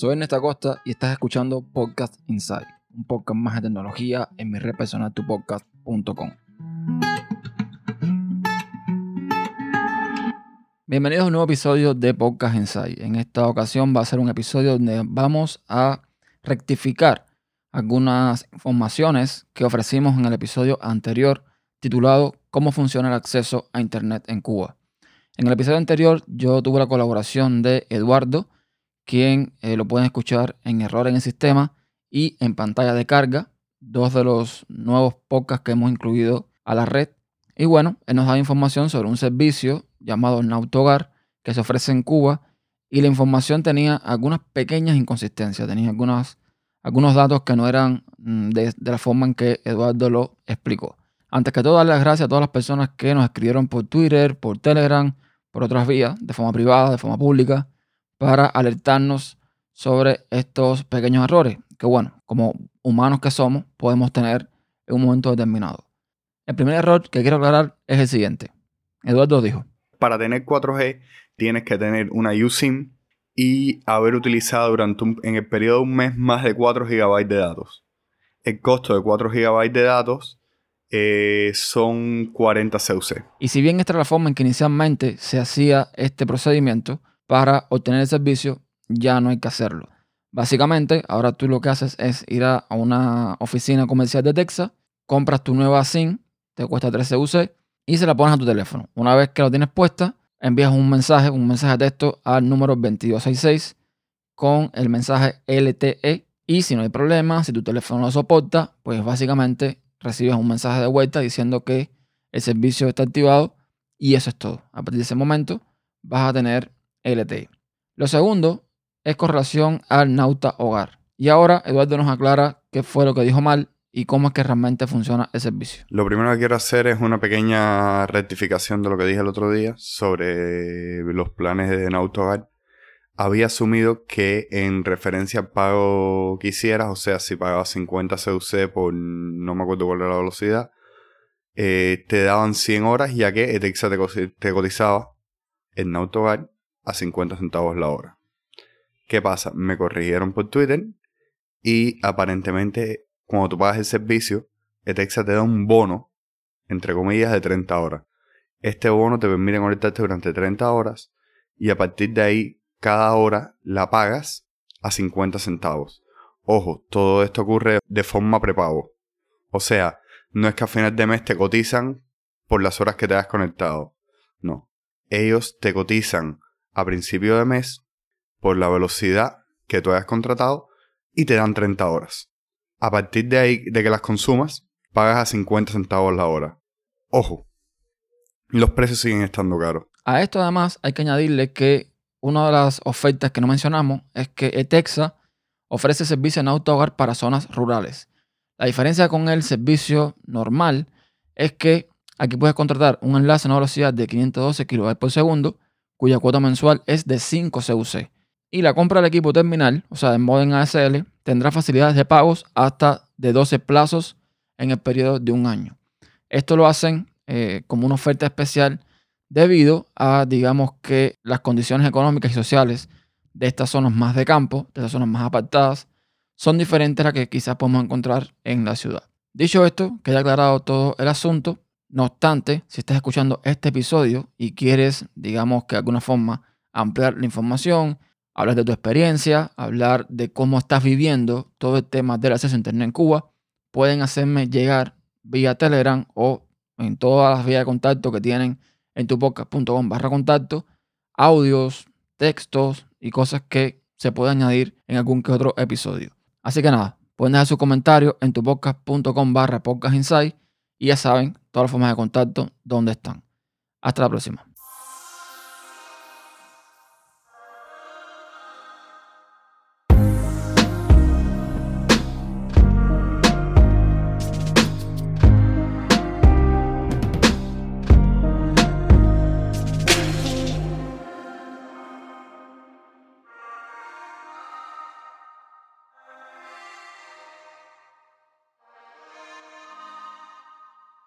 Soy Ernesto Costa y estás escuchando Podcast Inside, un podcast más de tecnología en mi red personal tupodcast.com. Bienvenidos a un nuevo episodio de Podcast Inside. En esta ocasión va a ser un episodio donde vamos a rectificar algunas informaciones que ofrecimos en el episodio anterior titulado Cómo funciona el acceso a Internet en Cuba. En el episodio anterior yo tuve la colaboración de Eduardo, quien eh, lo pueden escuchar en Error en el Sistema y en Pantalla de Carga, dos de los nuevos podcasts que hemos incluido a la red. Y bueno, él nos da información sobre un servicio llamado Nautogar que se ofrece en Cuba y la información tenía algunas pequeñas inconsistencias, tenía algunas, algunos datos que no eran mm, de, de la forma en que Eduardo lo explicó. Antes que todo, darle las gracias a todas las personas que nos escribieron por Twitter, por Telegram, por otras vías, de forma privada, de forma pública, para alertarnos sobre estos pequeños errores que, bueno, como humanos que somos, podemos tener en un momento determinado. El primer error que quiero aclarar es el siguiente. Eduardo dijo. Para tener 4G tienes que tener una USIM y haber utilizado durante en el periodo de un mes más de 4 GB de datos. El costo de 4 GB de datos eh, son 40 CUC. Y si bien esta era la forma en que inicialmente se hacía este procedimiento para obtener el servicio, ya no hay que hacerlo. Básicamente, ahora tú lo que haces es ir a una oficina comercial de Texas, compras tu nueva SIM, te cuesta 3 CUC y se la pones a tu teléfono. Una vez que lo tienes puesta, envías un mensaje, un mensaje de texto al número 2266 con el mensaje LTE. Y si no hay problema, si tu teléfono lo soporta, pues básicamente recibes un mensaje de vuelta diciendo que el servicio está activado y eso es todo. A partir de ese momento vas a tener LTE. Lo segundo es con relación al Nauta Hogar. Y ahora Eduardo nos aclara qué fue lo que dijo mal y cómo es que realmente funciona el servicio. Lo primero que quiero hacer es una pequeña rectificación de lo que dije el otro día sobre los planes de Nauta Hogar. Había asumido que en referencia al pago que hicieras, o sea, si pagabas 50 CUC por no me acuerdo cuál era la velocidad, eh, te daban 100 horas ya que Etexa te, te cotizaba en Autogar a 50 centavos la hora. ¿Qué pasa? Me corrigieron por Twitter y aparentemente cuando tú pagas el servicio, Etexa te da un bono, entre comillas, de 30 horas. Este bono te permite conectarte durante 30 horas y a partir de ahí, cada hora la pagas a 50 centavos. Ojo, todo esto ocurre de forma prepago. O sea, no es que a final de mes te cotizan por las horas que te has conectado. No. Ellos te cotizan a principio de mes por la velocidad que tú hayas contratado y te dan 30 horas. A partir de ahí, de que las consumas, pagas a 50 centavos la hora. Ojo, los precios siguen estando caros. A esto además hay que añadirle que una de las ofertas que no mencionamos es que Etexa ofrece servicio en auto hogar para zonas rurales. La diferencia con el servicio normal es que aquí puedes contratar un enlace a una velocidad de 512 kb por segundo cuya cuota mensual es de 5 CUC. Y la compra del equipo terminal, o sea, de modem ASL, tendrá facilidades de pagos hasta de 12 plazos en el periodo de un año. Esto lo hacen eh, como una oferta especial debido a, digamos que, las condiciones económicas y sociales de estas zonas más de campo, de estas zonas más apartadas, son diferentes a las que quizás podemos encontrar en la ciudad. Dicho esto, queda aclarado todo el asunto. No obstante, si estás escuchando este episodio y quieres, digamos que de alguna forma, ampliar la información, hablar de tu experiencia, hablar de cómo estás viviendo todo el tema del acceso a Internet en Cuba, pueden hacerme llegar vía Telegram o en todas las vías de contacto que tienen en tupodcast.com barra contacto, audios, textos y cosas que se pueden añadir en algún que otro episodio. Así que nada, pueden dejar su comentario en tupodcast.com barra podcast y ya saben todas las formas de contacto, dónde están. Hasta la próxima.